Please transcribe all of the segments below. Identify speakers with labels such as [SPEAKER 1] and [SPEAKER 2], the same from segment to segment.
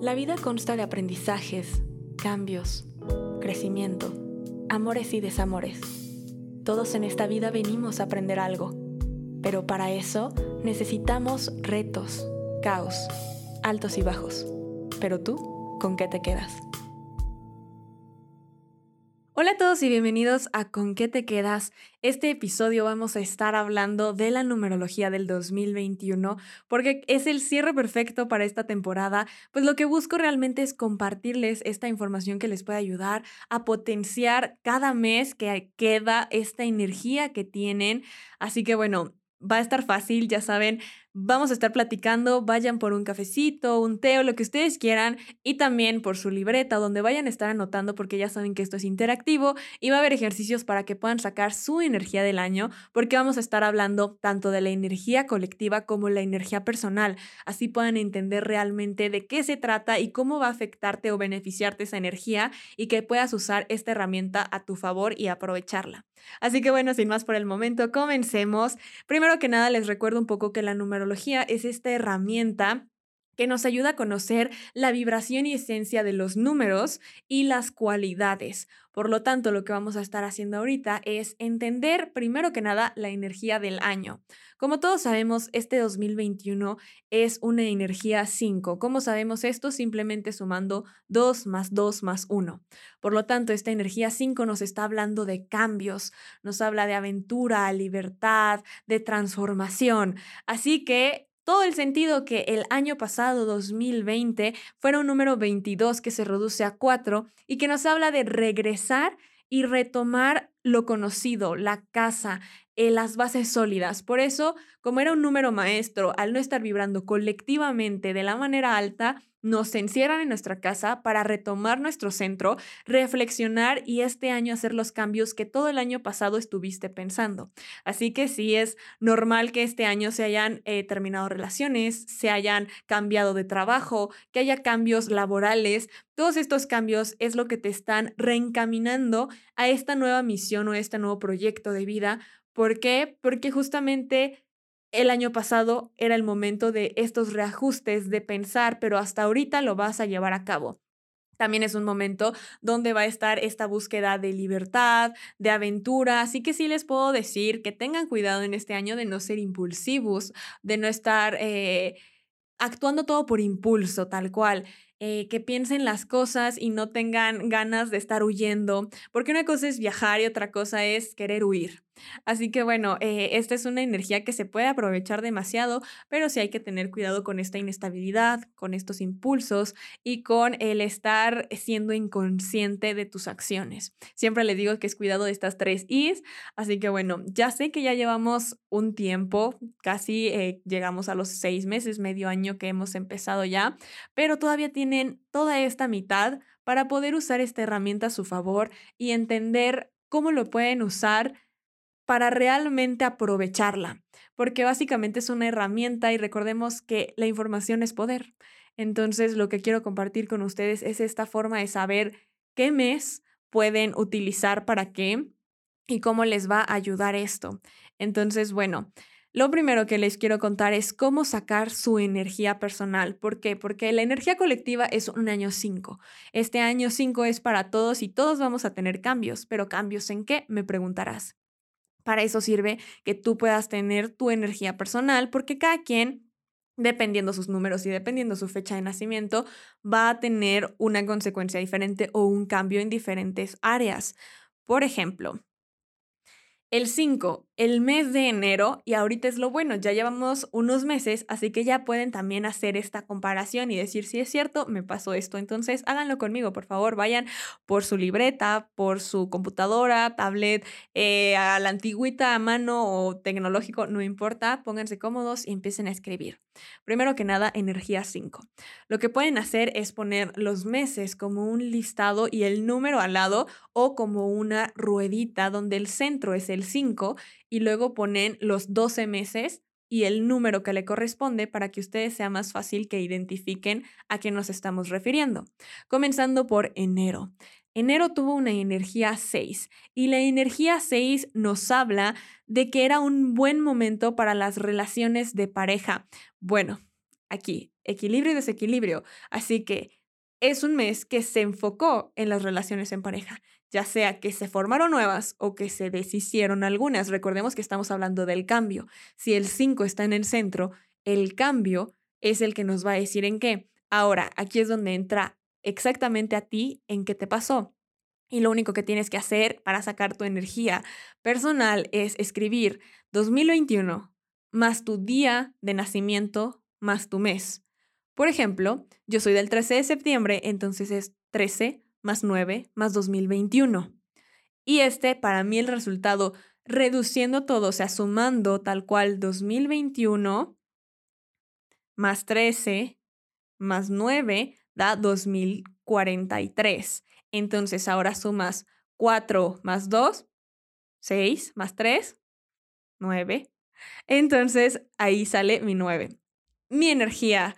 [SPEAKER 1] La vida consta de aprendizajes, cambios, crecimiento, amores y desamores. Todos en esta vida venimos a aprender algo, pero para eso necesitamos retos, caos, altos y bajos. Pero tú, ¿con qué te quedas? Hola a todos y bienvenidos a Con qué te quedas. Este episodio vamos a estar hablando de la numerología del 2021 porque es el cierre perfecto para esta temporada. Pues lo que busco realmente es compartirles esta información que les puede ayudar a potenciar cada mes que queda esta energía que tienen. Así que bueno, va a estar fácil, ya saben, Vamos a estar platicando, vayan por un cafecito, un té o lo que ustedes quieran y también por su libreta donde vayan a estar anotando porque ya saben que esto es interactivo y va a haber ejercicios para que puedan sacar su energía del año porque vamos a estar hablando tanto de la energía colectiva como la energía personal, así puedan entender realmente de qué se trata y cómo va a afectarte o beneficiarte esa energía y que puedas usar esta herramienta a tu favor y aprovecharla. Así que bueno, sin más por el momento, comencemos. Primero que nada les recuerdo un poco que la número es esta herramienta que nos ayuda a conocer la vibración y esencia de los números y las cualidades. Por lo tanto, lo que vamos a estar haciendo ahorita es entender, primero que nada, la energía del año. Como todos sabemos, este 2021 es una energía 5. ¿Cómo sabemos esto? Simplemente sumando 2 más 2 más 1. Por lo tanto, esta energía 5 nos está hablando de cambios, nos habla de aventura, libertad, de transformación. Así que todo el sentido que el año pasado, 2020, fuera un número 22 que se reduce a 4 y que nos habla de regresar y retomar lo conocido, la casa, eh, las bases sólidas. Por eso, como era un número maestro, al no estar vibrando colectivamente de la manera alta, nos encierran en nuestra casa para retomar nuestro centro, reflexionar y este año hacer los cambios que todo el año pasado estuviste pensando. Así que sí es normal que este año se hayan eh, terminado relaciones, se hayan cambiado de trabajo, que haya cambios laborales. Todos estos cambios es lo que te están reencaminando a esta nueva misión o este nuevo proyecto de vida. ¿Por qué? Porque justamente el año pasado era el momento de estos reajustes, de pensar, pero hasta ahorita lo vas a llevar a cabo. También es un momento donde va a estar esta búsqueda de libertad, de aventura, así que sí les puedo decir que tengan cuidado en este año de no ser impulsivos, de no estar eh, actuando todo por impulso, tal cual. Eh, que piensen las cosas y no tengan ganas de estar huyendo, porque una cosa es viajar y otra cosa es querer huir. Así que bueno, eh, esta es una energía que se puede aprovechar demasiado, pero sí hay que tener cuidado con esta inestabilidad, con estos impulsos y con el estar siendo inconsciente de tus acciones. Siempre les digo que es cuidado de estas tres Is, así que bueno, ya sé que ya llevamos un tiempo, casi eh, llegamos a los seis meses, medio año que hemos empezado ya, pero todavía tienen toda esta mitad para poder usar esta herramienta a su favor y entender cómo lo pueden usar para realmente aprovecharla, porque básicamente es una herramienta y recordemos que la información es poder. Entonces, lo que quiero compartir con ustedes es esta forma de saber qué mes pueden utilizar para qué y cómo les va a ayudar esto. Entonces, bueno, lo primero que les quiero contar es cómo sacar su energía personal. ¿Por qué? Porque la energía colectiva es un año 5. Este año 5 es para todos y todos vamos a tener cambios, pero cambios en qué? Me preguntarás. Para eso sirve que tú puedas tener tu energía personal, porque cada quien, dependiendo sus números y dependiendo su fecha de nacimiento, va a tener una consecuencia diferente o un cambio en diferentes áreas. Por ejemplo, el 5, el mes de enero, y ahorita es lo bueno, ya llevamos unos meses, así que ya pueden también hacer esta comparación y decir si es cierto, me pasó esto. Entonces, háganlo conmigo, por favor, vayan por su libreta, por su computadora, tablet, eh, a la antigüita a mano o tecnológico, no importa, pónganse cómodos y empiecen a escribir. Primero que nada, energía 5. Lo que pueden hacer es poner los meses como un listado y el número al lado o como una ruedita donde el centro es el 5 y luego ponen los 12 meses y el número que le corresponde para que ustedes sea más fácil que identifiquen a qué nos estamos refiriendo. Comenzando por enero. Enero tuvo una energía 6 y la energía 6 nos habla de que era un buen momento para las relaciones de pareja. Bueno, aquí, equilibrio y desequilibrio. Así que es un mes que se enfocó en las relaciones en pareja, ya sea que se formaron nuevas o que se deshicieron algunas. Recordemos que estamos hablando del cambio. Si el 5 está en el centro, el cambio es el que nos va a decir en qué. Ahora, aquí es donde entra exactamente a ti en qué te pasó. Y lo único que tienes que hacer para sacar tu energía personal es escribir 2021 más tu día de nacimiento más tu mes. Por ejemplo, yo soy del 13 de septiembre, entonces es 13 más 9 más 2021. Y este, para mí, el resultado, reduciendo todo, o sea, sumando tal cual 2021 más 13 más 9 da 2043. Entonces ahora sumas 4 más 2, 6 más 3, 9. Entonces ahí sale mi 9. Mi energía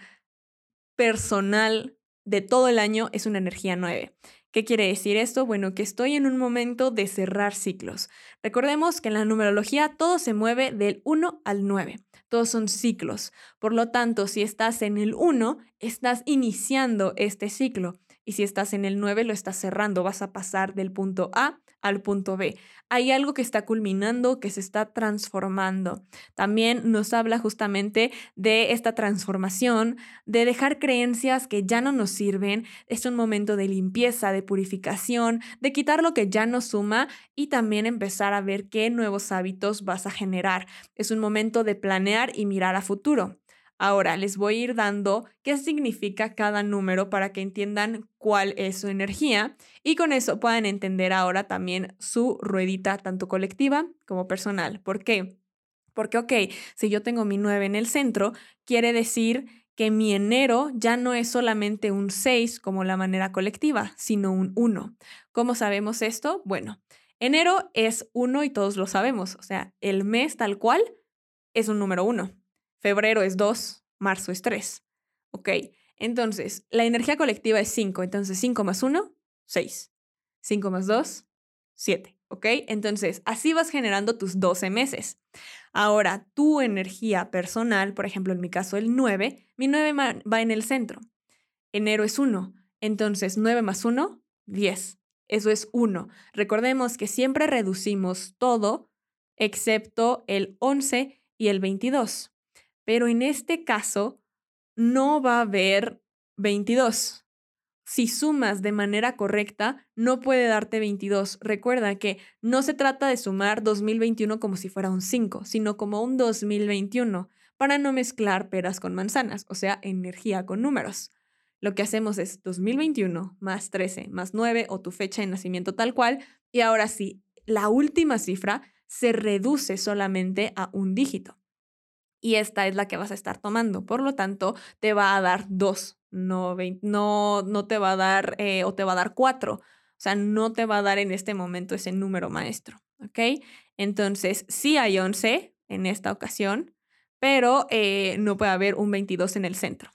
[SPEAKER 1] personal de todo el año es una energía 9. ¿Qué quiere decir esto? Bueno, que estoy en un momento de cerrar ciclos. Recordemos que en la numerología todo se mueve del 1 al 9. Todos son ciclos. Por lo tanto, si estás en el 1, estás iniciando este ciclo. Y si estás en el 9, lo estás cerrando. Vas a pasar del punto A al punto B. Hay algo que está culminando, que se está transformando. También nos habla justamente de esta transformación, de dejar creencias que ya no nos sirven. Es un momento de limpieza, de purificación, de quitar lo que ya no suma y también empezar a ver qué nuevos hábitos vas a generar. Es un momento de planear y mirar a futuro. Ahora les voy a ir dando qué significa cada número para que entiendan cuál es su energía y con eso puedan entender ahora también su ruedita tanto colectiva como personal. ¿Por qué? Porque, ok, si yo tengo mi 9 en el centro, quiere decir que mi enero ya no es solamente un 6 como la manera colectiva, sino un 1. ¿Cómo sabemos esto? Bueno, enero es 1 y todos lo sabemos, o sea, el mes tal cual es un número 1. Febrero es 2, marzo es 3. ¿Ok? Entonces, la energía colectiva es 5. Entonces, 5 más 1, 6. 5 más 2, 7. ¿Ok? Entonces, así vas generando tus 12 meses. Ahora, tu energía personal, por ejemplo, en mi caso el 9, mi 9 va en el centro. Enero es 1. Entonces, 9 más 1, 10. Eso es 1. Recordemos que siempre reducimos todo excepto el 11 y el 22. Pero en este caso, no va a haber 22. Si sumas de manera correcta, no puede darte 22. Recuerda que no se trata de sumar 2021 como si fuera un 5, sino como un 2021, para no mezclar peras con manzanas, o sea, energía con números. Lo que hacemos es 2021 más 13 más 9 o tu fecha de nacimiento tal cual, y ahora sí, la última cifra se reduce solamente a un dígito y esta es la que vas a estar tomando. Por lo tanto, te va a dar dos, no, no, no te va a dar eh, o te va a dar cuatro. O sea, no te va a dar en este momento ese número maestro. ¿Ok? Entonces, sí hay 11 en esta ocasión, pero eh, no puede haber un 22 en el centro.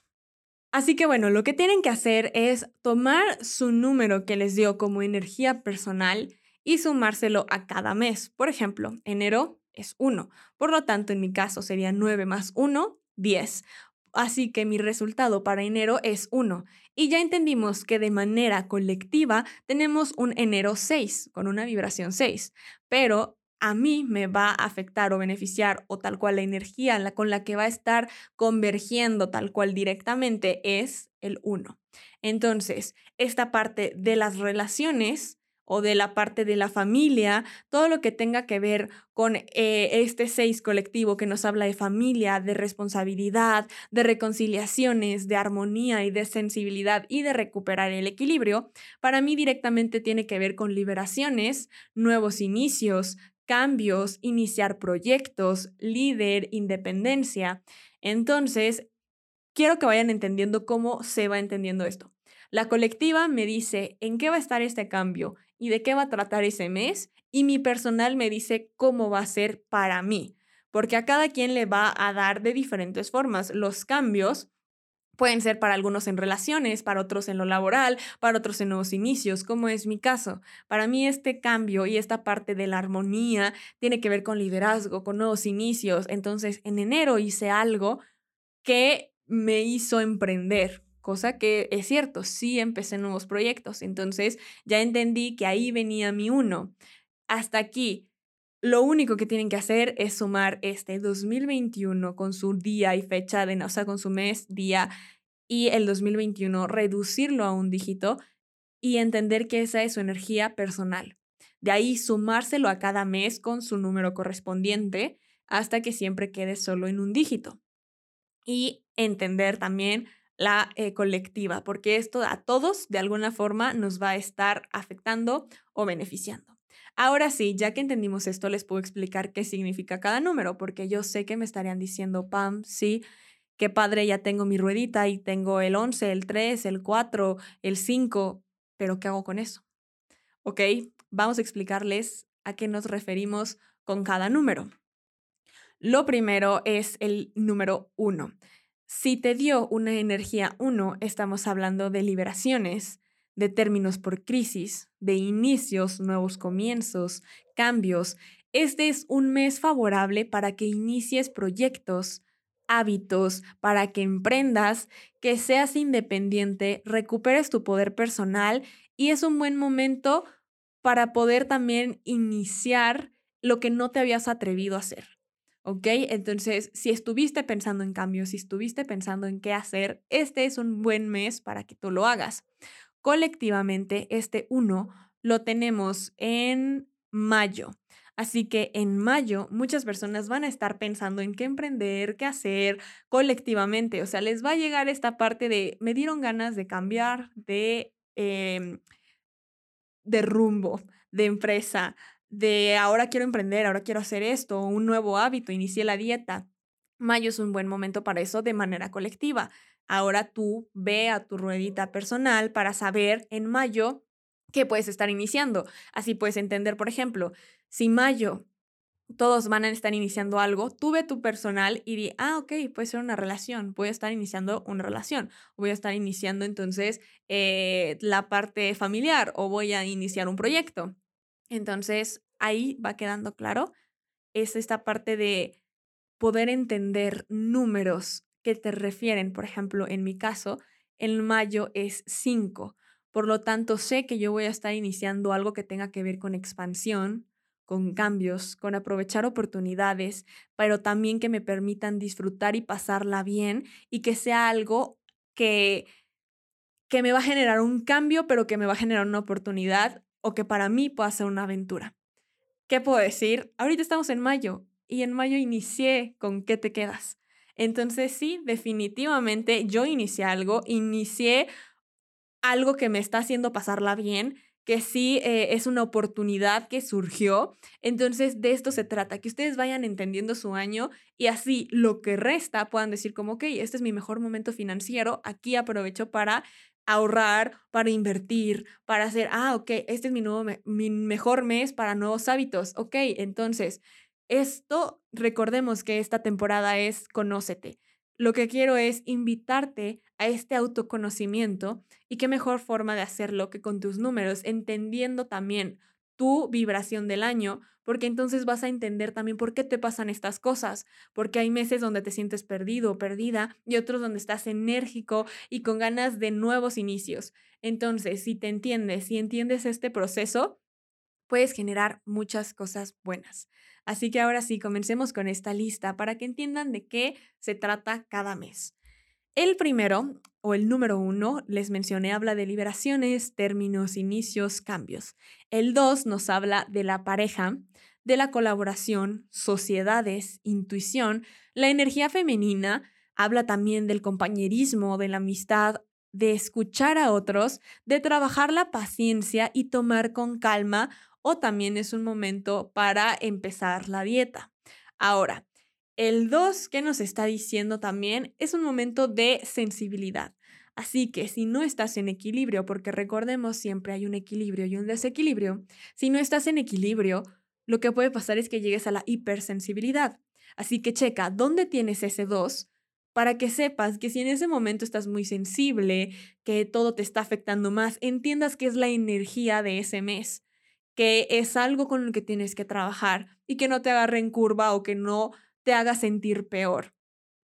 [SPEAKER 1] Así que bueno, lo que tienen que hacer es tomar su número que les dio como energía personal y sumárselo a cada mes. Por ejemplo, enero es 1. Por lo tanto, en mi caso sería 9 más 1, 10. Así que mi resultado para enero es 1. Y ya entendimos que de manera colectiva tenemos un enero 6, con una vibración 6. Pero a mí me va a afectar o beneficiar o tal cual la energía con la que va a estar convergiendo tal cual directamente es el 1. Entonces, esta parte de las relaciones o de la parte de la familia, todo lo que tenga que ver con eh, este seis colectivo que nos habla de familia, de responsabilidad, de reconciliaciones, de armonía y de sensibilidad y de recuperar el equilibrio, para mí directamente tiene que ver con liberaciones, nuevos inicios, cambios, iniciar proyectos, líder, independencia. Entonces, quiero que vayan entendiendo cómo se va entendiendo esto. La colectiva me dice en qué va a estar este cambio y de qué va a tratar ese mes y mi personal me dice cómo va a ser para mí, porque a cada quien le va a dar de diferentes formas los cambios. Pueden ser para algunos en relaciones, para otros en lo laboral, para otros en nuevos inicios, como es mi caso. Para mí este cambio y esta parte de la armonía tiene que ver con liderazgo, con nuevos inicios. Entonces, en enero hice algo que me hizo emprender, cosa que es cierto, sí empecé nuevos proyectos, entonces ya entendí que ahí venía mi uno. Hasta aquí, lo único que tienen que hacer es sumar este 2021 con su día y fecha de, o sea, con su mes, día y el 2021, reducirlo a un dígito y entender que esa es su energía personal. De ahí sumárselo a cada mes con su número correspondiente hasta que siempre quede solo en un dígito. Y entender también la eh, colectiva, porque esto a todos de alguna forma nos va a estar afectando o beneficiando. Ahora sí, ya que entendimos esto, les puedo explicar qué significa cada número, porque yo sé que me estarían diciendo, Pam, sí, qué padre, ya tengo mi ruedita y tengo el 11, el 3, el 4, el 5, pero ¿qué hago con eso? Ok, vamos a explicarles a qué nos referimos con cada número. Lo primero es el número 1. Si te dio una energía 1, estamos hablando de liberaciones, de términos por crisis, de inicios, nuevos comienzos, cambios. Este es un mes favorable para que inicies proyectos, hábitos, para que emprendas, que seas independiente, recuperes tu poder personal y es un buen momento para poder también iniciar lo que no te habías atrevido a hacer. ¿Ok? Entonces, si estuviste pensando en cambios, si estuviste pensando en qué hacer, este es un buen mes para que tú lo hagas. Colectivamente, este 1 lo tenemos en mayo. Así que en mayo muchas personas van a estar pensando en qué emprender, qué hacer colectivamente. O sea, les va a llegar esta parte de, me dieron ganas de cambiar de, em, de rumbo, de empresa, de ahora quiero emprender, ahora quiero hacer esto, un nuevo hábito, inicié la dieta. Mayo es un buen momento para eso de manera colectiva. Ahora tú ve a tu ruedita personal para saber en mayo qué puedes estar iniciando. Así puedes entender, por ejemplo, si mayo todos van a estar iniciando algo, tú ve tu personal y di, ah, ok, puede ser una relación, voy a estar iniciando una relación, voy a estar iniciando entonces eh, la parte familiar o voy a iniciar un proyecto. Entonces, ahí va quedando claro, es esta parte de poder entender números que te refieren, por ejemplo, en mi caso, en mayo es 5. Por lo tanto, sé que yo voy a estar iniciando algo que tenga que ver con expansión, con cambios, con aprovechar oportunidades, pero también que me permitan disfrutar y pasarla bien y que sea algo que, que me va a generar un cambio, pero que me va a generar una oportunidad o que para mí pueda ser una aventura. ¿Qué puedo decir? Ahorita estamos en mayo y en mayo inicié con ¿qué te quedas? Entonces sí, definitivamente yo inicié algo, inicié algo que me está haciendo pasarla bien, que sí eh, es una oportunidad que surgió. Entonces, de esto se trata, que ustedes vayan entendiendo su año y así lo que resta puedan decir como, ok, este es mi mejor momento financiero, aquí aprovecho para ahorrar, para invertir, para hacer, ah, ok, este es mi, nuevo mi mejor mes para nuevos hábitos, ok, entonces, esto, recordemos que esta temporada es Conócete. Lo que quiero es invitarte a este autoconocimiento y qué mejor forma de hacerlo que con tus números, entendiendo también tu vibración del año, porque entonces vas a entender también por qué te pasan estas cosas, porque hay meses donde te sientes perdido o perdida y otros donde estás enérgico y con ganas de nuevos inicios. Entonces, si te entiendes, si entiendes este proceso, puedes generar muchas cosas buenas. Así que ahora sí, comencemos con esta lista para que entiendan de qué se trata cada mes. El primero, o el número uno, les mencioné, habla de liberaciones, términos, inicios, cambios. El dos nos habla de la pareja, de la colaboración, sociedades, intuición. La energía femenina habla también del compañerismo, de la amistad, de escuchar a otros, de trabajar la paciencia y tomar con calma o también es un momento para empezar la dieta. Ahora, el 2 que nos está diciendo también es un momento de sensibilidad. Así que si no estás en equilibrio, porque recordemos siempre hay un equilibrio y un desequilibrio, si no estás en equilibrio, lo que puede pasar es que llegues a la hipersensibilidad. Así que checa dónde tienes ese 2 para que sepas que si en ese momento estás muy sensible, que todo te está afectando más, entiendas que es la energía de ese mes que es algo con lo que tienes que trabajar y que no te agarre en curva o que no te haga sentir peor.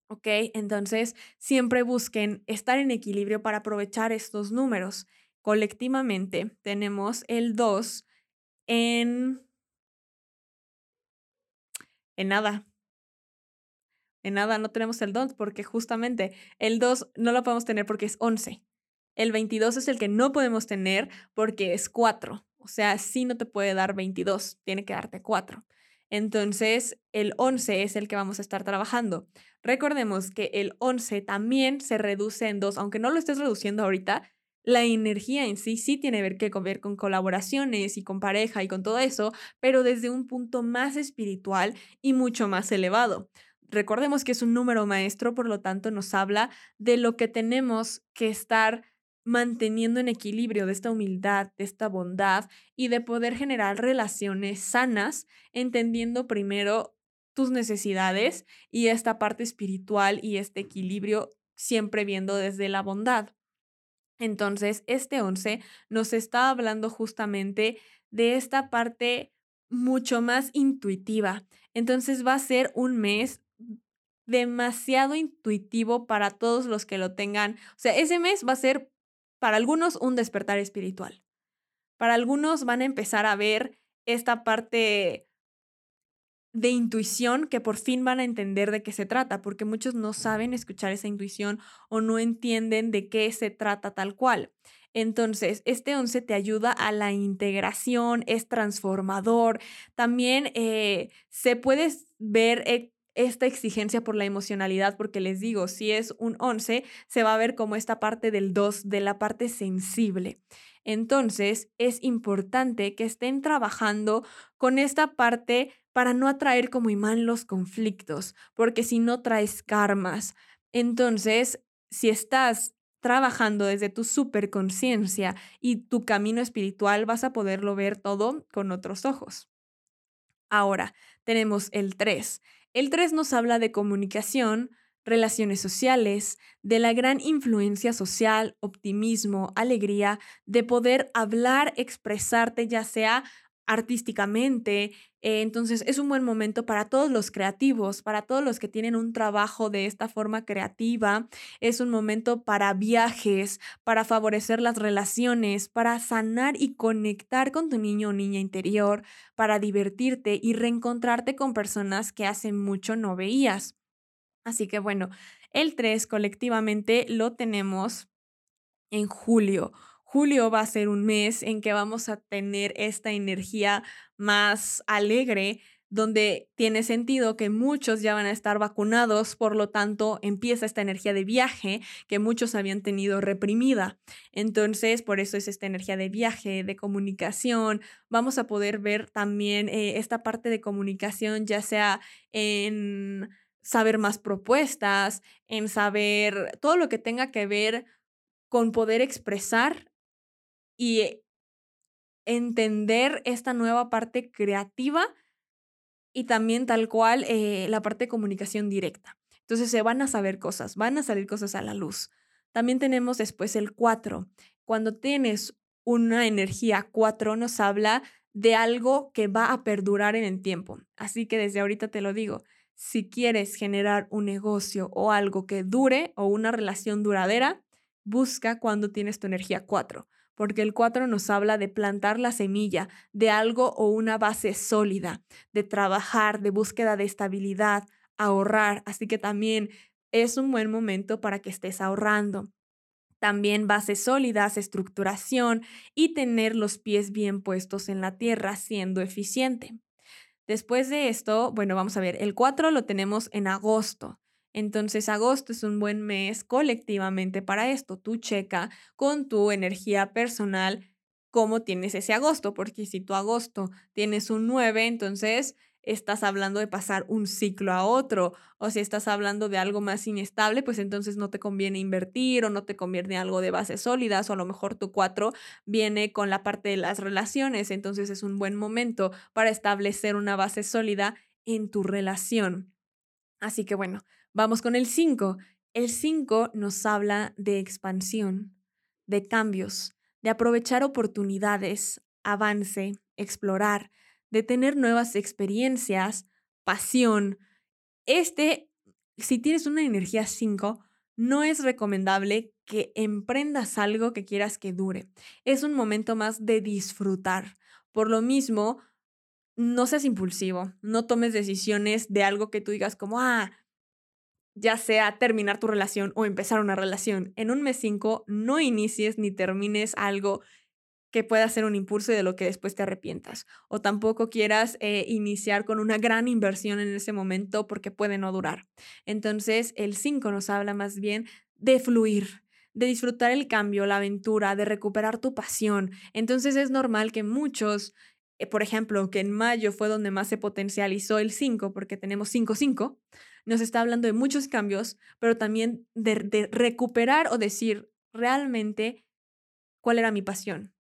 [SPEAKER 1] ¿Ok? Entonces, siempre busquen estar en equilibrio para aprovechar estos números. Colectivamente tenemos el 2 en... En nada. En nada no tenemos el 2 porque justamente el 2 no lo podemos tener porque es 11. El 22 es el que no podemos tener porque es 4. O sea, sí no te puede dar 22, tiene que darte 4. Entonces, el 11 es el que vamos a estar trabajando. Recordemos que el 11 también se reduce en 2, aunque no lo estés reduciendo ahorita, la energía en sí sí tiene que ver con colaboraciones y con pareja y con todo eso, pero desde un punto más espiritual y mucho más elevado. Recordemos que es un número maestro, por lo tanto nos habla de lo que tenemos que estar manteniendo en equilibrio de esta humildad, de esta bondad y de poder generar relaciones sanas, entendiendo primero tus necesidades y esta parte espiritual y este equilibrio siempre viendo desde la bondad. Entonces, este 11 nos está hablando justamente de esta parte mucho más intuitiva. Entonces va a ser un mes demasiado intuitivo para todos los que lo tengan. O sea, ese mes va a ser para algunos un despertar espiritual. Para algunos van a empezar a ver esta parte de intuición que por fin van a entender de qué se trata, porque muchos no saben escuchar esa intuición o no entienden de qué se trata tal cual. Entonces, este 11 te ayuda a la integración, es transformador. También eh, se puede ver eh, esta exigencia por la emocionalidad, porque les digo, si es un 11, se va a ver como esta parte del 2, de la parte sensible. Entonces, es importante que estén trabajando con esta parte para no atraer como imán los conflictos, porque si no traes karmas. Entonces, si estás trabajando desde tu superconciencia y tu camino espiritual, vas a poderlo ver todo con otros ojos. Ahora, tenemos el 3. El 3 nos habla de comunicación, relaciones sociales, de la gran influencia social, optimismo, alegría, de poder hablar, expresarte ya sea artísticamente. Eh, entonces es un buen momento para todos los creativos, para todos los que tienen un trabajo de esta forma creativa. Es un momento para viajes, para favorecer las relaciones, para sanar y conectar con tu niño o niña interior, para divertirte y reencontrarte con personas que hace mucho no veías. Así que bueno, el 3 colectivamente lo tenemos en julio. Julio va a ser un mes en que vamos a tener esta energía más alegre, donde tiene sentido que muchos ya van a estar vacunados, por lo tanto empieza esta energía de viaje que muchos habían tenido reprimida. Entonces, por eso es esta energía de viaje, de comunicación. Vamos a poder ver también eh, esta parte de comunicación, ya sea en saber más propuestas, en saber todo lo que tenga que ver con poder expresar y entender esta nueva parte creativa y también tal cual eh, la parte de comunicación directa. Entonces se van a saber cosas, van a salir cosas a la luz. También tenemos después el 4. Cuando tienes una energía 4 nos habla de algo que va a perdurar en el tiempo. Así que desde ahorita te lo digo, si quieres generar un negocio o algo que dure o una relación duradera, busca cuando tienes tu energía 4 porque el 4 nos habla de plantar la semilla de algo o una base sólida, de trabajar, de búsqueda de estabilidad, ahorrar, así que también es un buen momento para que estés ahorrando. También bases sólidas, estructuración y tener los pies bien puestos en la tierra siendo eficiente. Después de esto, bueno, vamos a ver, el 4 lo tenemos en agosto. Entonces, agosto es un buen mes colectivamente para esto. Tú checa con tu energía personal cómo tienes ese agosto, porque si tu agosto tienes un 9, entonces estás hablando de pasar un ciclo a otro, o si estás hablando de algo más inestable, pues entonces no te conviene invertir o no te conviene algo de bases sólidas, o a lo mejor tu 4 viene con la parte de las relaciones, entonces es un buen momento para establecer una base sólida en tu relación. Así que bueno, Vamos con el 5. El 5 nos habla de expansión, de cambios, de aprovechar oportunidades, avance, explorar, de tener nuevas experiencias, pasión. Este si tienes una energía 5, no es recomendable que emprendas algo que quieras que dure. Es un momento más de disfrutar. Por lo mismo, no seas impulsivo, no tomes decisiones de algo que tú digas como, ah, ya sea terminar tu relación o empezar una relación. En un mes 5 no inicies ni termines algo que pueda ser un impulso de lo que después te arrepientas. O tampoco quieras eh, iniciar con una gran inversión en ese momento porque puede no durar. Entonces, el 5 nos habla más bien de fluir, de disfrutar el cambio, la aventura, de recuperar tu pasión. Entonces es normal que muchos, eh, por ejemplo, que en mayo fue donde más se potencializó el 5, porque tenemos 5-5, nos está hablando de muchos cambios, pero también de recuperar o decir realmente cuál era mi pasión,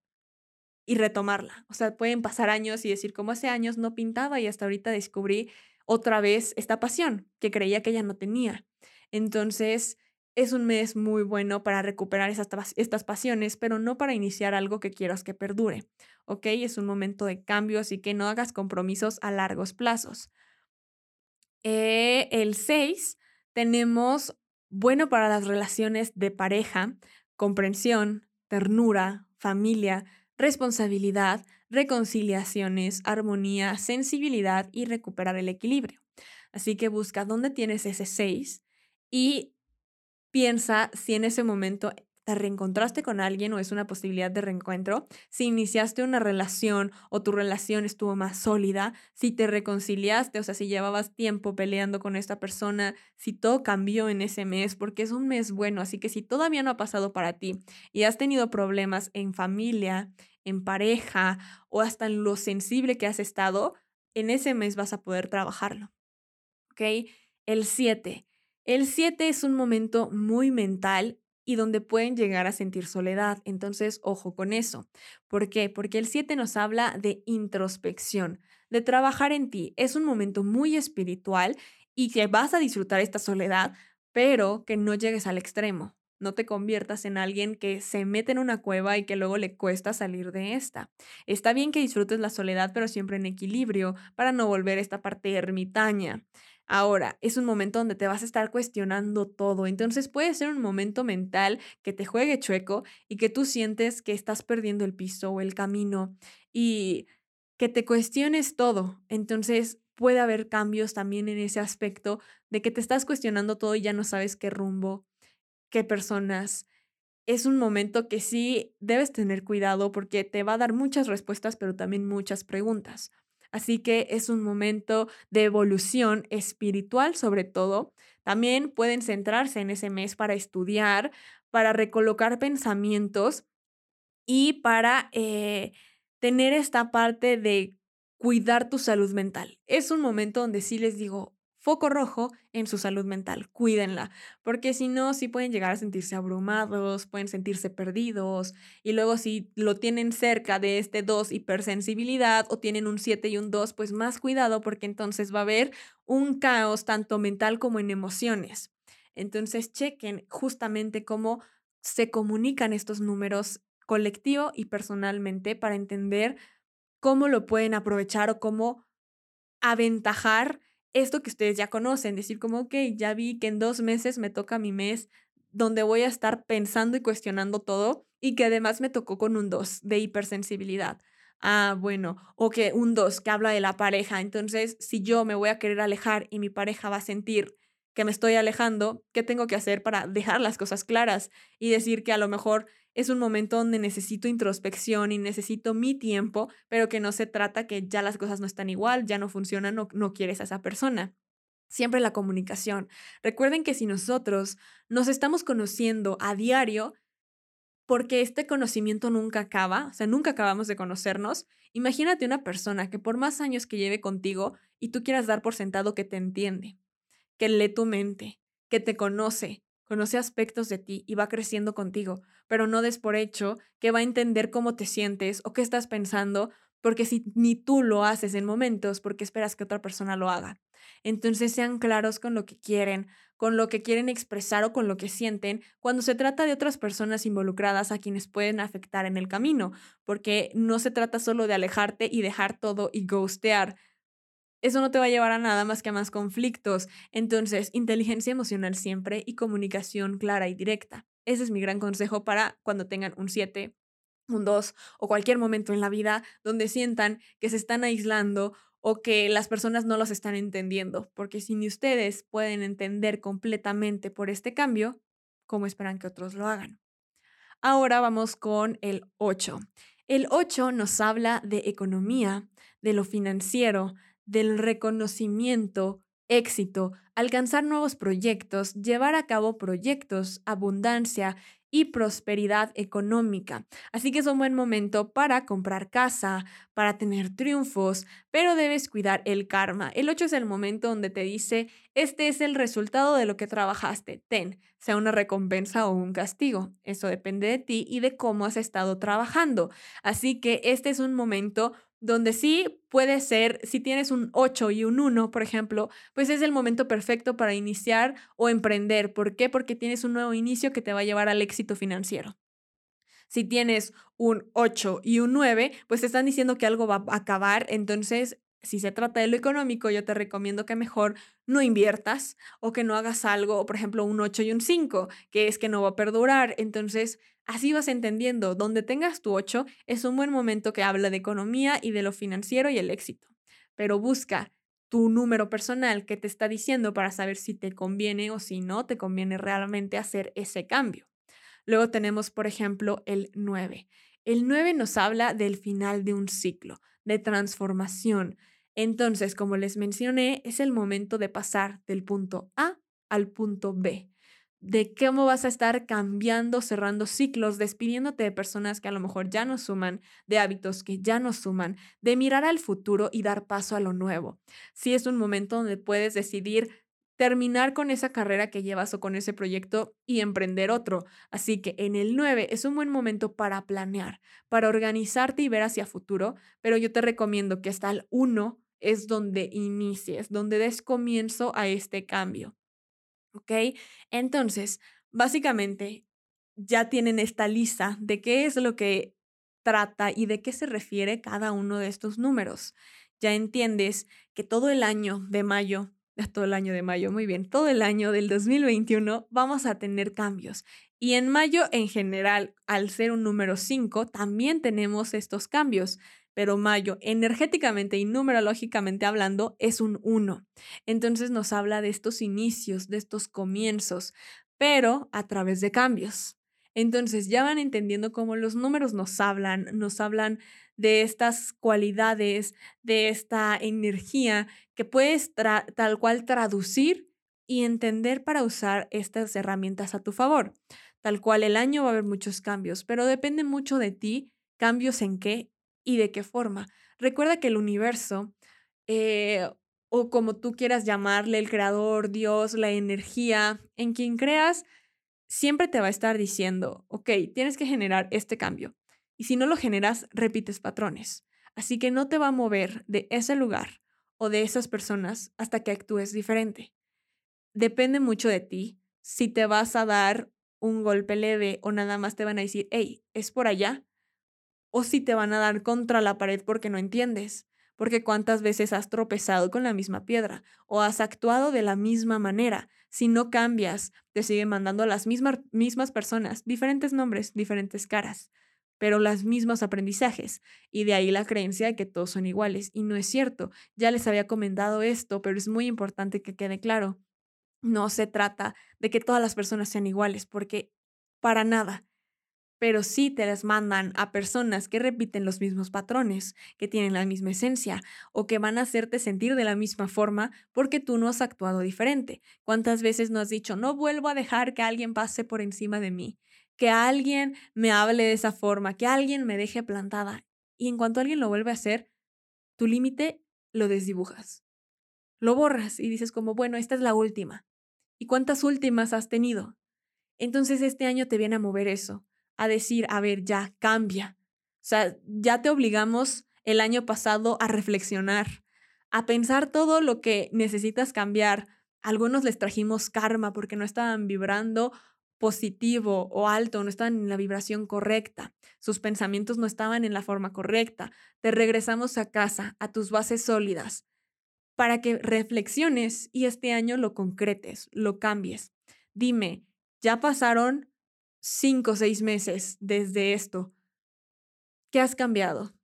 [SPEAKER 1] y retomarla. O sea, pueden pasar años y decir, como hace años no pintaba y hasta ahorita descubrí otra vez esta pasión que creía que ya no tenía. Entonces, es un mes muy bueno para recuperar esas, estas pasiones, pero no para iniciar algo que quieras que perdure. ¿Ok? Es un momento de cambio, así que no hagas compromisos a largos plazos. Eh, el 6, tenemos bueno para las relaciones de pareja, comprensión, ternura, familia, responsabilidad, reconciliaciones, armonía, sensibilidad y recuperar el equilibrio. Así que busca dónde tienes ese 6 y piensa si en ese momento te reencontraste con alguien o es una posibilidad de reencuentro, si iniciaste una relación o tu relación estuvo más sólida, si te reconciliaste, o sea, si llevabas tiempo peleando con esta persona, si todo cambió en ese mes, porque es un mes bueno, así que si todavía no ha pasado para ti y has tenido problemas en familia, en pareja o hasta en lo sensible que has estado, en ese mes vas a poder trabajarlo. ¿Ok? El 7. El 7 es un momento muy mental y donde pueden llegar a sentir soledad. Entonces, ojo con eso. ¿Por qué? Porque el 7 nos habla de introspección, de trabajar en ti. Es un momento muy espiritual y que vas a disfrutar esta soledad, pero que no llegues al extremo. No te conviertas en alguien que se mete en una cueva y que luego le cuesta salir de esta. Está bien que disfrutes la soledad, pero siempre en equilibrio para no volver esta parte ermitaña. Ahora, es un momento donde te vas a estar cuestionando todo, entonces puede ser un momento mental que te juegue chueco y que tú sientes que estás perdiendo el piso o el camino y que te cuestiones todo. Entonces puede haber cambios también en ese aspecto de que te estás cuestionando todo y ya no sabes qué rumbo qué personas. Es un momento que sí debes tener cuidado porque te va a dar muchas respuestas, pero también muchas preguntas. Así que es un momento de evolución espiritual sobre todo. También pueden centrarse en ese mes para estudiar, para recolocar pensamientos y para eh, tener esta parte de cuidar tu salud mental. Es un momento donde sí les digo, foco rojo en su salud mental. Cuídenla, porque si no, sí pueden llegar a sentirse abrumados, pueden sentirse perdidos y luego si lo tienen cerca de este 2 hipersensibilidad o tienen un 7 y un 2, pues más cuidado porque entonces va a haber un caos tanto mental como en emociones. Entonces chequen justamente cómo se comunican estos números colectivo y personalmente para entender cómo lo pueden aprovechar o cómo aventajar esto que ustedes ya conocen, decir como, ok, ya vi que en dos meses me toca mi mes donde voy a estar pensando y cuestionando todo y que además me tocó con un 2 de hipersensibilidad. Ah, bueno, o que un 2 que habla de la pareja. Entonces, si yo me voy a querer alejar y mi pareja va a sentir que me estoy alejando, ¿qué tengo que hacer para dejar las cosas claras y decir que a lo mejor es un momento donde necesito introspección y necesito mi tiempo, pero que no se trata que ya las cosas no están igual, ya no funcionan, no, no quieres a esa persona? Siempre la comunicación. Recuerden que si nosotros nos estamos conociendo a diario, porque este conocimiento nunca acaba, o sea, nunca acabamos de conocernos. Imagínate una persona que por más años que lleve contigo y tú quieras dar por sentado que te entiende, que lee tu mente, que te conoce, conoce aspectos de ti y va creciendo contigo, pero no des por hecho que va a entender cómo te sientes o qué estás pensando, porque si ni tú lo haces en momentos, porque esperas que otra persona lo haga. Entonces sean claros con lo que quieren, con lo que quieren expresar o con lo que sienten cuando se trata de otras personas involucradas a quienes pueden afectar en el camino, porque no se trata solo de alejarte y dejar todo y ghostear eso no te va a llevar a nada más que a más conflictos. Entonces, inteligencia emocional siempre y comunicación clara y directa. Ese es mi gran consejo para cuando tengan un 7, un 2 o cualquier momento en la vida donde sientan que se están aislando o que las personas no los están entendiendo, porque si ni ustedes pueden entender completamente por este cambio, ¿cómo esperan que otros lo hagan? Ahora vamos con el 8. El 8 nos habla de economía, de lo financiero, del reconocimiento, éxito, alcanzar nuevos proyectos, llevar a cabo proyectos, abundancia y prosperidad económica. Así que es un buen momento para comprar casa, para tener triunfos, pero debes cuidar el karma. El 8 es el momento donde te dice, este es el resultado de lo que trabajaste, ten, sea una recompensa o un castigo. Eso depende de ti y de cómo has estado trabajando. Así que este es un momento donde sí puede ser, si tienes un 8 y un 1, por ejemplo, pues es el momento perfecto para iniciar o emprender. ¿Por qué? Porque tienes un nuevo inicio que te va a llevar al éxito financiero. Si tienes un 8 y un 9, pues te están diciendo que algo va a acabar, entonces si se trata de lo económico, yo te recomiendo que mejor no inviertas o que no hagas algo, por ejemplo, un 8 y un 5, que es que no va a perdurar. Entonces, así vas entendiendo, donde tengas tu 8 es un buen momento que habla de economía y de lo financiero y el éxito. Pero busca tu número personal que te está diciendo para saber si te conviene o si no te conviene realmente hacer ese cambio. Luego tenemos, por ejemplo, el 9. El 9 nos habla del final de un ciclo, de transformación, entonces, como les mencioné, es el momento de pasar del punto A al punto B, de cómo vas a estar cambiando, cerrando ciclos, despidiéndote de personas que a lo mejor ya no suman, de hábitos que ya no suman, de mirar al futuro y dar paso a lo nuevo. Si es un momento donde puedes decidir terminar con esa carrera que llevas o con ese proyecto y emprender otro. Así que en el 9 es un buen momento para planear, para organizarte y ver hacia futuro, pero yo te recomiendo que hasta el 1 es donde inicies, donde des comienzo a este cambio. ¿Ok? Entonces, básicamente, ya tienen esta lista de qué es lo que trata y de qué se refiere cada uno de estos números. Ya entiendes que todo el año de mayo, todo el año de mayo, muy bien, todo el año del 2021 vamos a tener cambios. Y en mayo en general, al ser un número 5, también tenemos estos cambios pero Mayo, energéticamente y numerológicamente hablando, es un 1. Entonces nos habla de estos inicios, de estos comienzos, pero a través de cambios. Entonces ya van entendiendo cómo los números nos hablan, nos hablan de estas cualidades, de esta energía que puedes tal cual traducir y entender para usar estas herramientas a tu favor. Tal cual el año va a haber muchos cambios, pero depende mucho de ti, cambios en qué y de qué forma. Recuerda que el universo, eh, o como tú quieras llamarle, el creador, Dios, la energía, en quien creas, siempre te va a estar diciendo, ok, tienes que generar este cambio. Y si no lo generas, repites patrones. Así que no te va a mover de ese lugar o de esas personas hasta que actúes diferente. Depende mucho de ti si te vas a dar un golpe leve o nada más te van a decir, hey, es por allá, o si te van a dar contra la pared porque no entiendes, porque cuántas veces has tropezado con la misma piedra o has actuado de la misma manera. Si no cambias, te siguen mandando las mismas, mismas personas, diferentes nombres, diferentes caras, pero los mismos aprendizajes. Y de ahí la creencia de que todos son iguales. Y no es cierto. Ya les había comentado esto, pero es muy importante que quede claro. No se trata de que todas las personas sean iguales, porque para nada pero sí te las mandan a personas que repiten los mismos patrones, que tienen la misma esencia o que van a hacerte sentir de la misma forma porque tú no has actuado diferente. ¿Cuántas veces no has dicho, no vuelvo a dejar que alguien pase por encima de mí, que alguien me hable de esa forma, que alguien me deje plantada? Y en cuanto alguien lo vuelve a hacer, tu límite lo desdibujas. Lo borras y dices como, bueno, esta es la última. ¿Y cuántas últimas has tenido? Entonces este año te viene a mover eso a decir, a ver, ya, cambia. O sea, ya te obligamos el año pasado a reflexionar, a pensar todo lo que necesitas cambiar. algunos les trajimos karma porque no estaban vibrando positivo o alto, no estaban en la vibración correcta, sus pensamientos no estaban en la forma correcta. Te regresamos a casa, a tus bases sólidas. para que reflexiones y este año lo concretes, lo cambies. Dime, ya pasaron cinco o seis meses desde esto. ¿Qué has cambiado?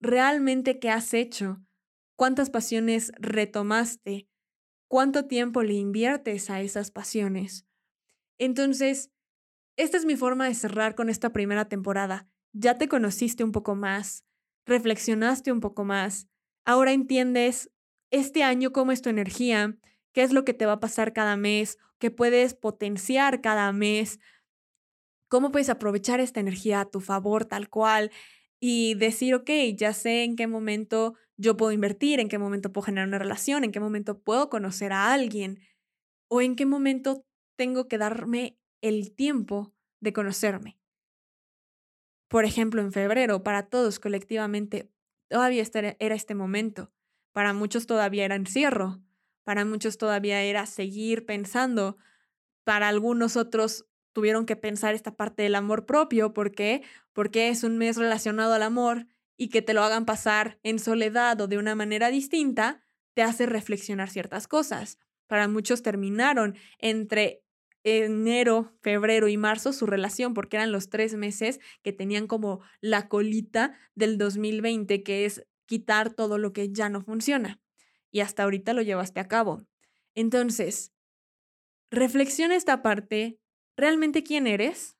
[SPEAKER 1] ¿Realmente qué has hecho? ¿Cuántas pasiones retomaste? ¿Cuánto tiempo le inviertes a esas pasiones? Entonces, esta es mi forma de cerrar con esta primera temporada. Ya te conociste un poco más, reflexionaste un poco más, ahora entiendes este año cómo es tu energía, qué es lo que te va a pasar cada mes, qué puedes potenciar cada mes, cómo puedes aprovechar esta energía a tu favor tal cual y decir, ok, ya sé en qué momento yo puedo invertir, en qué momento puedo generar una relación, en qué momento puedo conocer a alguien o en qué momento tengo que darme el tiempo de conocerme. Por ejemplo, en febrero, para todos colectivamente, todavía este era este momento. Para muchos todavía era encierro. Para muchos todavía era seguir pensando. Para algunos otros tuvieron que pensar esta parte del amor propio. ¿Por qué? Porque es un mes relacionado al amor y que te lo hagan pasar en soledad o de una manera distinta, te hace reflexionar ciertas cosas. Para muchos terminaron entre enero, febrero y marzo su relación, porque eran los tres meses que tenían como la colita del 2020, que es quitar todo lo que ya no funciona. Y hasta ahorita lo llevaste a cabo. Entonces, reflexiona esta parte. ¿Realmente quién eres?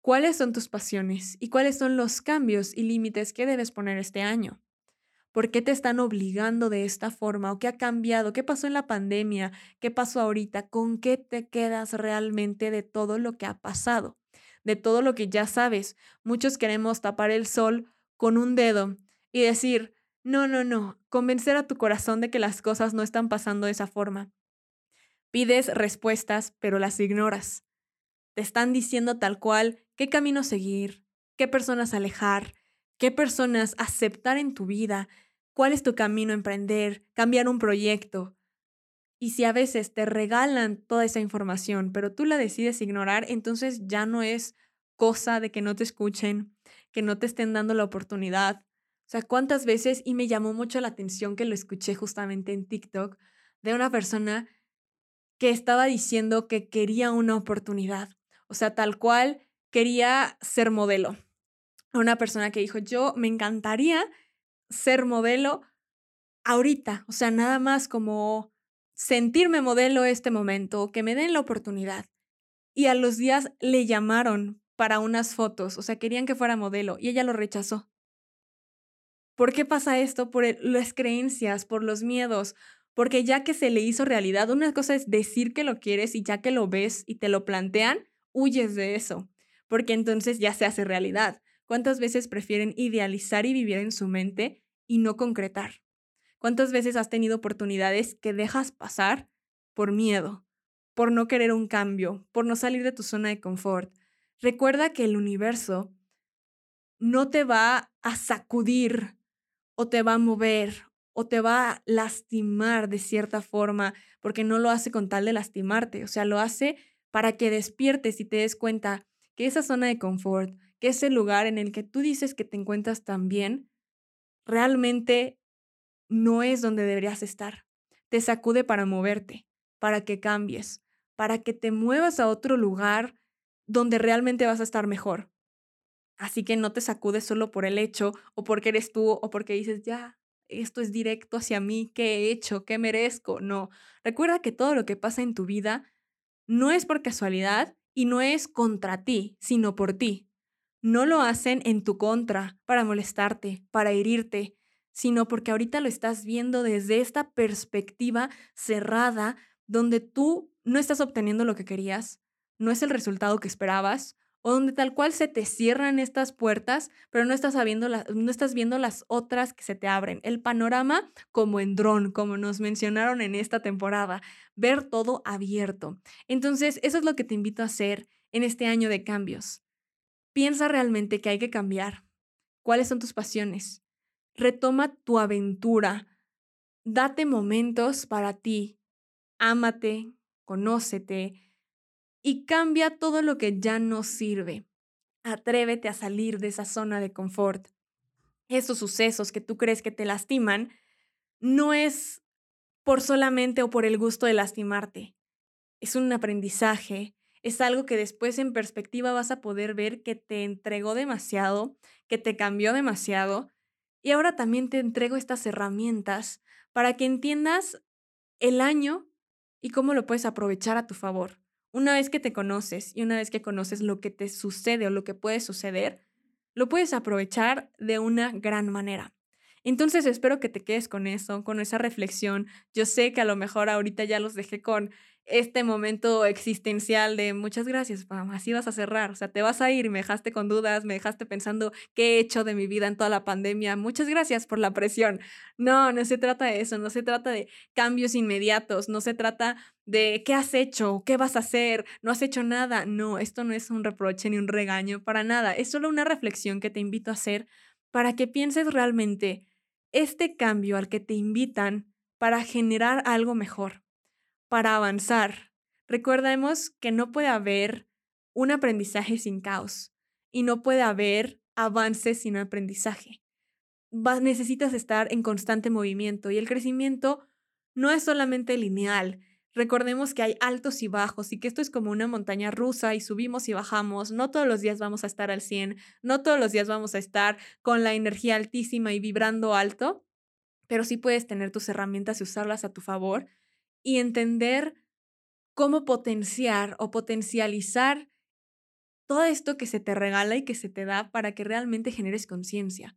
[SPEAKER 1] ¿Cuáles son tus pasiones? ¿Y cuáles son los cambios y límites que debes poner este año? ¿Por qué te están obligando de esta forma? ¿O qué ha cambiado? ¿Qué pasó en la pandemia? ¿Qué pasó ahorita? ¿Con qué te quedas realmente de todo lo que ha pasado? De todo lo que ya sabes. Muchos queremos tapar el sol con un dedo y decir, no, no, no, convencer a tu corazón de que las cosas no están pasando de esa forma. Pides respuestas, pero las ignoras. Te están diciendo tal cual qué camino seguir, qué personas alejar, qué personas aceptar en tu vida, cuál es tu camino emprender, cambiar un proyecto. Y si a veces te regalan toda esa información, pero tú la decides ignorar, entonces ya no es cosa de que no te escuchen, que no te estén dando la oportunidad. O sea, cuántas veces, y me llamó mucho la atención que lo escuché justamente en TikTok, de una persona que estaba diciendo que quería una oportunidad. O sea, tal cual quería ser modelo. Una persona que dijo, yo me encantaría ser modelo ahorita, o sea, nada más como sentirme modelo este momento, que me den la oportunidad. Y a los días le llamaron para unas fotos, o sea, querían que fuera modelo y ella lo rechazó. ¿Por qué pasa esto? Por las creencias, por los miedos, porque ya que se le hizo realidad, una cosa es decir que lo quieres y ya que lo ves y te lo plantean, huyes de eso, porque entonces ya se hace realidad. ¿Cuántas veces prefieren idealizar y vivir en su mente y no concretar? ¿Cuántas veces has tenido oportunidades que dejas pasar por miedo, por no querer un cambio, por no salir de tu zona de confort? Recuerda que el universo no te va a sacudir o te va a mover o te va a lastimar de cierta forma, porque no lo hace con tal de lastimarte, o sea, lo hace para que despiertes y te des cuenta que esa zona de confort, que ese lugar en el que tú dices que te encuentras tan bien, realmente no es donde deberías estar. Te sacude para moverte, para que cambies, para que te muevas a otro lugar donde realmente vas a estar mejor. Así que no te sacudes solo por el hecho o porque eres tú o porque dices, ya, esto es directo hacia mí, ¿qué he hecho? ¿Qué merezco? No, recuerda que todo lo que pasa en tu vida no es por casualidad y no es contra ti, sino por ti. No lo hacen en tu contra, para molestarte, para herirte, sino porque ahorita lo estás viendo desde esta perspectiva cerrada donde tú no estás obteniendo lo que querías, no es el resultado que esperabas, o donde tal cual se te cierran estas puertas, pero no estás, sabiendo no estás viendo las otras que se te abren. El panorama como en dron, como nos mencionaron en esta temporada, ver todo abierto. Entonces, eso es lo que te invito a hacer en este año de cambios. Piensa realmente que hay que cambiar. ¿Cuáles son tus pasiones? Retoma tu aventura. Date momentos para ti. Ámate, conócete, y cambia todo lo que ya no sirve. Atrévete a salir de esa zona de confort. Esos sucesos que tú crees que te lastiman, no es por solamente o por el gusto de lastimarte. Es un aprendizaje, es algo que después en perspectiva vas a poder ver que te entregó demasiado, que te cambió demasiado. Y ahora también te entrego estas herramientas para que entiendas el año y cómo lo puedes aprovechar a tu favor. Una vez que te conoces y una vez que conoces lo que te sucede o lo que puede suceder, lo puedes aprovechar de una gran manera. Entonces espero que te quedes con eso, con esa reflexión. Yo sé que a lo mejor ahorita ya los dejé con este momento existencial de muchas gracias, Pam, así vas a cerrar, o sea, te vas a ir, me dejaste con dudas, me dejaste pensando qué he hecho de mi vida en toda la pandemia, muchas gracias por la presión. No, no se trata de eso, no se trata de cambios inmediatos, no se trata de qué has hecho, qué vas a hacer, no has hecho nada. No, esto no es un reproche ni un regaño para nada, es solo una reflexión que te invito a hacer para que pienses realmente este cambio al que te invitan para generar algo mejor, para avanzar. Recordemos que no puede haber un aprendizaje sin caos y no puede haber avance sin aprendizaje. necesitas estar en constante movimiento y el crecimiento no es solamente lineal. Recordemos que hay altos y bajos y que esto es como una montaña rusa y subimos y bajamos. No todos los días vamos a estar al 100, no todos los días vamos a estar con la energía altísima y vibrando alto, pero sí puedes tener tus herramientas y usarlas a tu favor y entender cómo potenciar o potencializar todo esto que se te regala y que se te da para que realmente generes conciencia,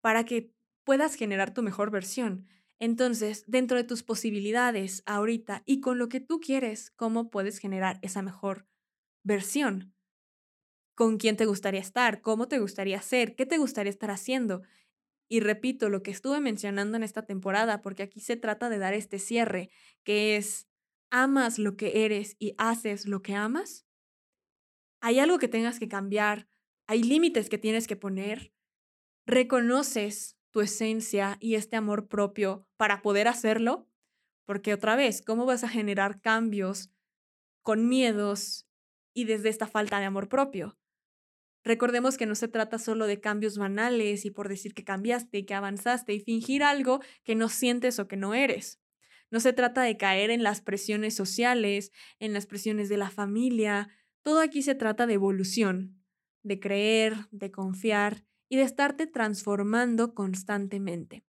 [SPEAKER 1] para que puedas generar tu mejor versión. Entonces, dentro de tus posibilidades ahorita y con lo que tú quieres, ¿cómo puedes generar esa mejor versión? ¿Con quién te gustaría estar? ¿Cómo te gustaría ser? ¿Qué te gustaría estar haciendo? Y repito lo que estuve mencionando en esta temporada, porque aquí se trata de dar este cierre, que es, ¿amas lo que eres y haces lo que amas? ¿Hay algo que tengas que cambiar? ¿Hay límites que tienes que poner? ¿Reconoces tu esencia y este amor propio para poder hacerlo? Porque otra vez, ¿cómo vas a generar cambios con miedos y desde esta falta de amor propio? Recordemos que no se trata solo de cambios banales y por decir que cambiaste y que avanzaste y fingir algo que no sientes o que no eres. No se trata de caer en las presiones sociales, en las presiones de la familia. Todo aquí se trata de evolución, de creer, de confiar y de estarte transformando constantemente.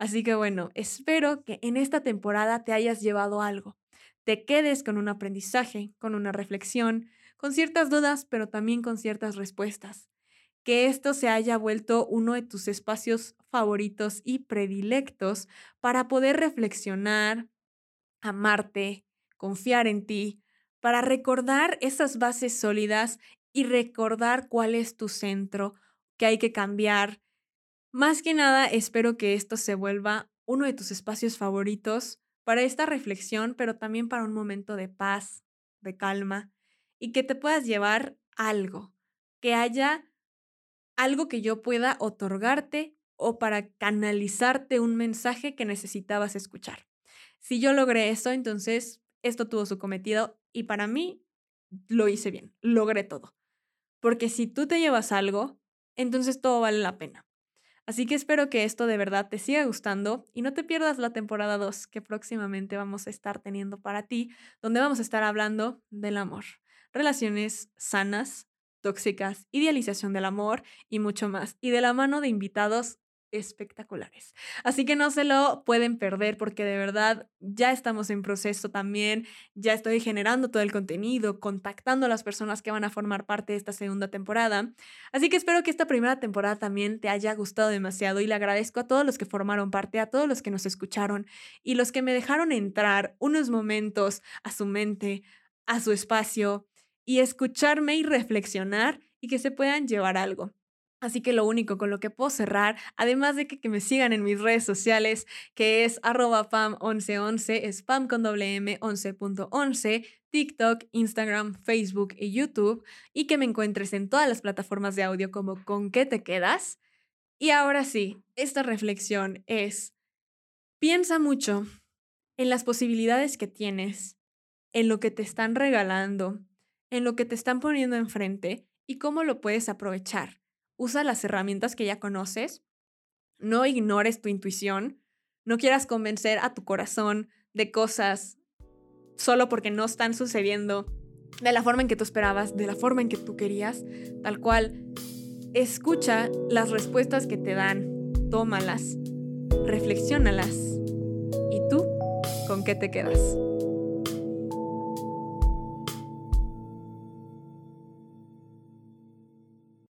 [SPEAKER 1] Así que bueno, espero que en esta temporada te hayas llevado algo, te quedes con un aprendizaje, con una reflexión, con ciertas dudas, pero también con ciertas respuestas. Que esto se haya vuelto uno de tus espacios favoritos y predilectos para poder reflexionar, amarte, confiar en ti, para recordar esas bases sólidas y recordar cuál es tu centro, que hay que cambiar. Más que nada, espero que esto se vuelva uno de tus espacios favoritos para esta reflexión, pero también para un momento de paz, de calma, y que te puedas llevar algo, que haya algo que yo pueda otorgarte o para canalizarte un mensaje que necesitabas escuchar. Si yo logré eso, entonces esto tuvo su cometido y para mí lo hice bien, logré todo. Porque si tú te llevas algo, entonces todo vale la pena. Así que espero que esto de verdad te siga gustando y no te pierdas la temporada 2 que próximamente vamos a estar teniendo para ti, donde vamos a estar hablando del amor, relaciones sanas, tóxicas, idealización del amor y mucho más. Y de la mano de invitados espectaculares. Así que no se lo pueden perder porque de verdad ya estamos en proceso también, ya estoy generando todo el contenido, contactando a las personas que van a formar parte de esta segunda temporada. Así que espero que esta primera temporada también te haya gustado demasiado y le agradezco a todos los que formaron parte, a todos los que nos escucharon y los que me dejaron entrar unos momentos a su mente, a su espacio y escucharme y reflexionar y que se puedan llevar algo. Así que lo único con lo que puedo cerrar, además de que, me sigan en mis redes sociales, que es arroba pam1111, spam con doble m 11.11, TikTok, Instagram, Facebook y YouTube, y que me encuentres en todas las plataformas de audio como con qué te quedas. Y ahora sí, esta reflexión es, piensa mucho en las posibilidades que tienes, en lo que te están regalando, en lo que te están poniendo enfrente y cómo lo puedes aprovechar usa las herramientas que ya conoces, no ignores tu intuición, No quieras convencer a tu corazón de cosas solo porque no están sucediendo de la forma en que tú esperabas, de la forma en que tú querías, tal cual. Escucha las respuestas que te dan, tómalas, reflexiónalas. ¿Y tú con qué te quedas?